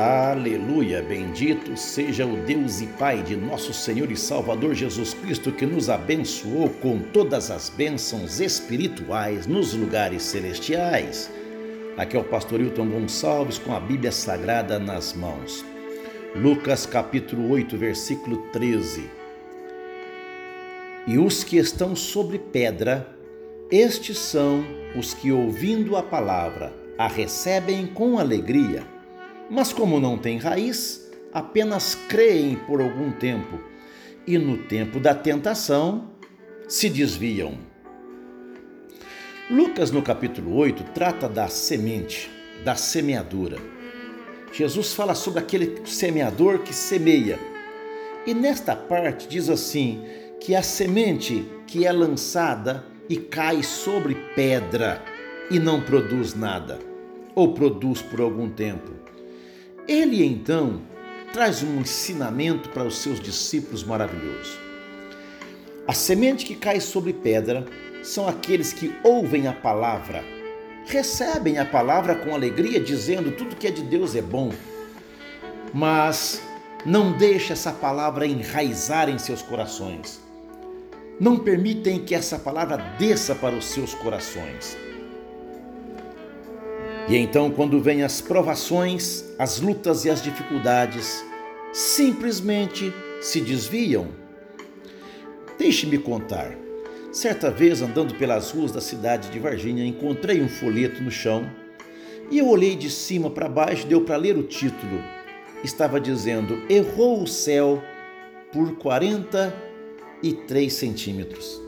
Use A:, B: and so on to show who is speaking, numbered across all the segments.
A: Aleluia! Bendito seja o Deus e Pai de nosso Senhor e Salvador Jesus Cristo, que nos abençoou com todas as bênçãos espirituais nos lugares celestiais. Aqui é o pastor Hilton Gonçalves com a Bíblia Sagrada nas mãos. Lucas capítulo 8, versículo 13. E os que estão sobre pedra, estes são os que, ouvindo a palavra, a recebem com alegria mas como não têm raiz, apenas creem por algum tempo e no tempo da tentação se desviam. Lucas, no capítulo 8, trata da semente, da semeadura. Jesus fala sobre aquele semeador que semeia. E nesta parte diz assim: que a semente que é lançada e cai sobre pedra e não produz nada, ou produz por algum tempo. Ele então traz um ensinamento para os seus discípulos maravilhoso. A semente que cai sobre pedra são aqueles que ouvem a palavra, recebem a palavra com alegria, dizendo tudo que é de Deus é bom, mas não deixa essa palavra enraizar em seus corações. Não permitem que essa palavra desça para os seus corações. E então, quando vêm as provações, as lutas e as dificuldades, simplesmente se desviam. Deixe-me contar. Certa vez, andando pelas ruas da cidade de Varginha, encontrei um folheto no chão e eu olhei de cima para baixo, deu para ler o título. Estava dizendo: Errou o céu por 43 centímetros.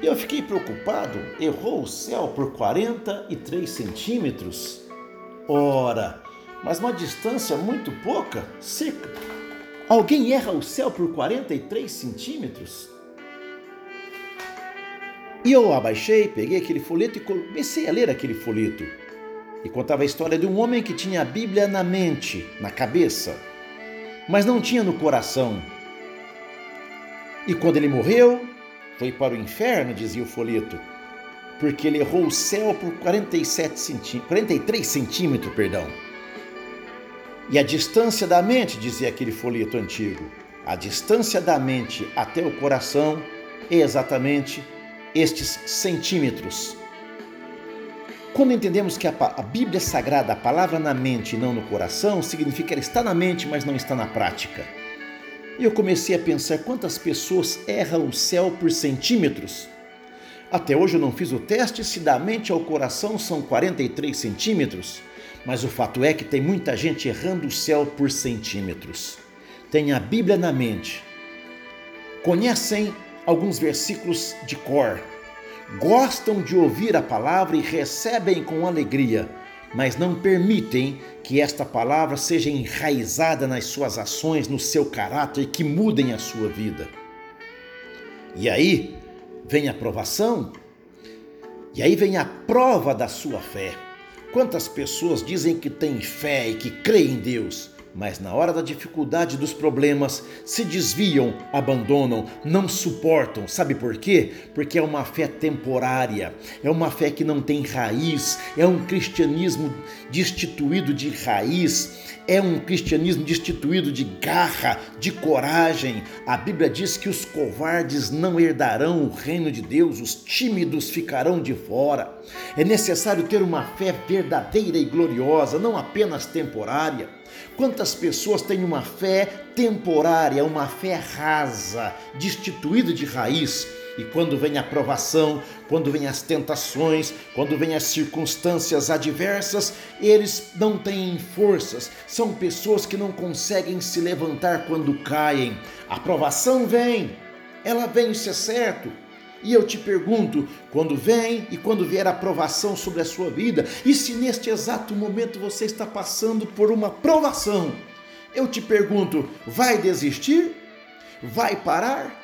A: Eu fiquei preocupado, errou o céu por 43 centímetros? Ora, mas uma distância muito pouca, seca. Alguém erra o céu por 43 centímetros? E eu abaixei, peguei aquele folheto e comecei a ler aquele folheto. E contava a história de um homem que tinha a Bíblia na mente, na cabeça, mas não tinha no coração. E quando ele morreu, foi para o inferno, dizia o folheto, porque ele errou o céu por 47 centí 43 centímetros, perdão. E a distância da mente, dizia aquele folheto antigo, a distância da mente até o coração é exatamente estes centímetros. Quando entendemos que a, a Bíblia Sagrada, a palavra na mente e não no coração, significa que ela está na mente, mas não está na prática. E eu comecei a pensar quantas pessoas erram o céu por centímetros. Até hoje eu não fiz o teste se da mente ao coração são 43 centímetros, mas o fato é que tem muita gente errando o céu por centímetros. Tem a Bíblia na mente, conhecem alguns versículos de cor, gostam de ouvir a palavra e recebem com alegria, mas não permitem que esta palavra seja enraizada nas suas ações, no seu caráter que mudem a sua vida. E aí vem a provação, e aí vem a prova da sua fé. Quantas pessoas dizem que têm fé e que creem em Deus, mas na hora da dificuldade dos problemas se desviam, abandonam, não suportam. Sabe por quê? Porque é uma fé temporária, é uma fé que não tem raiz, é um cristianismo destituído de raiz, é um cristianismo destituído de garra, de coragem. A Bíblia diz que os covardes não herdarão o reino de Deus, os tímidos ficarão de fora. É necessário ter uma fé verdadeira e gloriosa, não apenas temporária. Quantas pessoas têm uma fé temporária, uma fé rasa, destituída de raiz? E quando vem a provação, quando vem as tentações, quando vem as circunstâncias adversas, eles não têm forças. São pessoas que não conseguem se levantar quando caem. A provação vem, ela vem, isso é certo. E eu te pergunto, quando vem e quando vier a provação sobre a sua vida, e se neste exato momento você está passando por uma provação, eu te pergunto, vai desistir? Vai parar?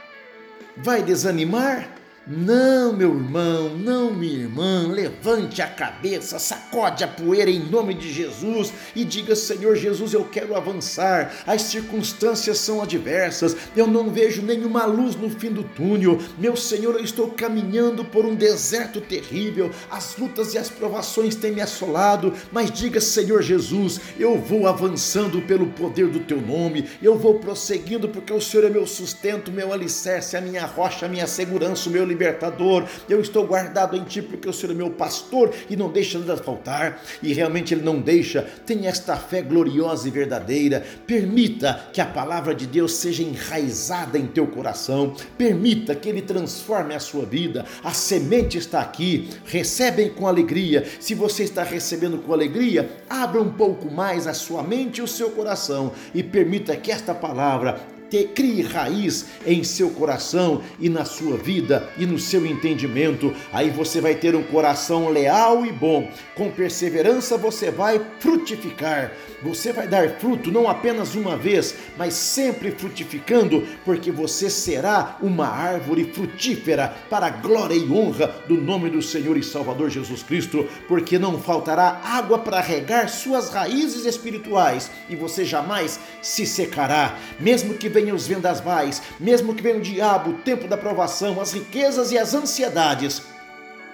A: Vai desanimar? Não, meu irmão, não, minha irmã, levante a cabeça, sacode a poeira em nome de Jesus e diga: Senhor Jesus, eu quero avançar. As circunstâncias são adversas, eu não vejo nenhuma luz no fim do túnel. Meu Senhor, eu estou caminhando por um deserto terrível, as lutas e as provações têm me assolado, mas diga: Senhor Jesus, eu vou avançando pelo poder do teu nome, eu vou prosseguindo porque o Senhor é meu sustento, meu alicerce, a minha rocha, a minha segurança, o meu libertador. Eu estou guardado em ti porque o Senhor é meu pastor e não deixa nada faltar. E realmente ele não deixa. Tenha esta fé gloriosa e verdadeira. Permita que a palavra de Deus seja enraizada em teu coração. Permita que ele transforme a sua vida. A semente está aqui. Recebem com alegria. Se você está recebendo com alegria, abra um pouco mais a sua mente e o seu coração e permita que esta palavra te, crie raiz em seu coração e na sua vida e no seu entendimento. Aí você vai ter um coração leal e bom. Com perseverança você vai frutificar. Você vai dar fruto não apenas uma vez, mas sempre frutificando, porque você será uma árvore frutífera para a glória e honra do nome do Senhor e Salvador Jesus Cristo, porque não faltará água para regar suas raízes espirituais e você jamais se secará, mesmo que venham os vendavais, mesmo que venha o diabo, o tempo da provação, as riquezas e as ansiedades,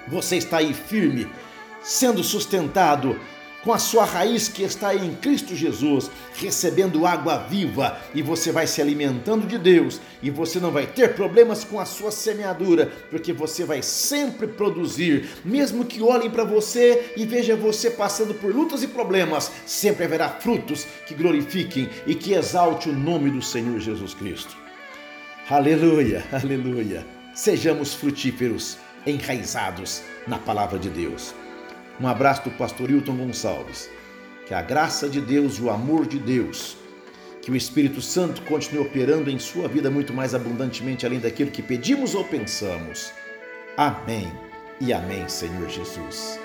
A: você está aí firme, sendo sustentado com a sua raiz que está em Cristo Jesus, recebendo água viva, e você vai se alimentando de Deus, e você não vai ter problemas com a sua semeadura, porque você vai sempre produzir, mesmo que olhem para você e vejam você passando por lutas e problemas, sempre haverá frutos que glorifiquem e que exalte o nome do Senhor Jesus Cristo. Aleluia, aleluia. Sejamos frutíferos, enraizados na palavra de Deus. Um abraço do pastor Hilton Gonçalves. Que a graça de Deus e o amor de Deus, que o Espírito Santo continue operando em sua vida muito mais abundantemente além daquilo que pedimos ou pensamos. Amém e amém, Senhor Jesus.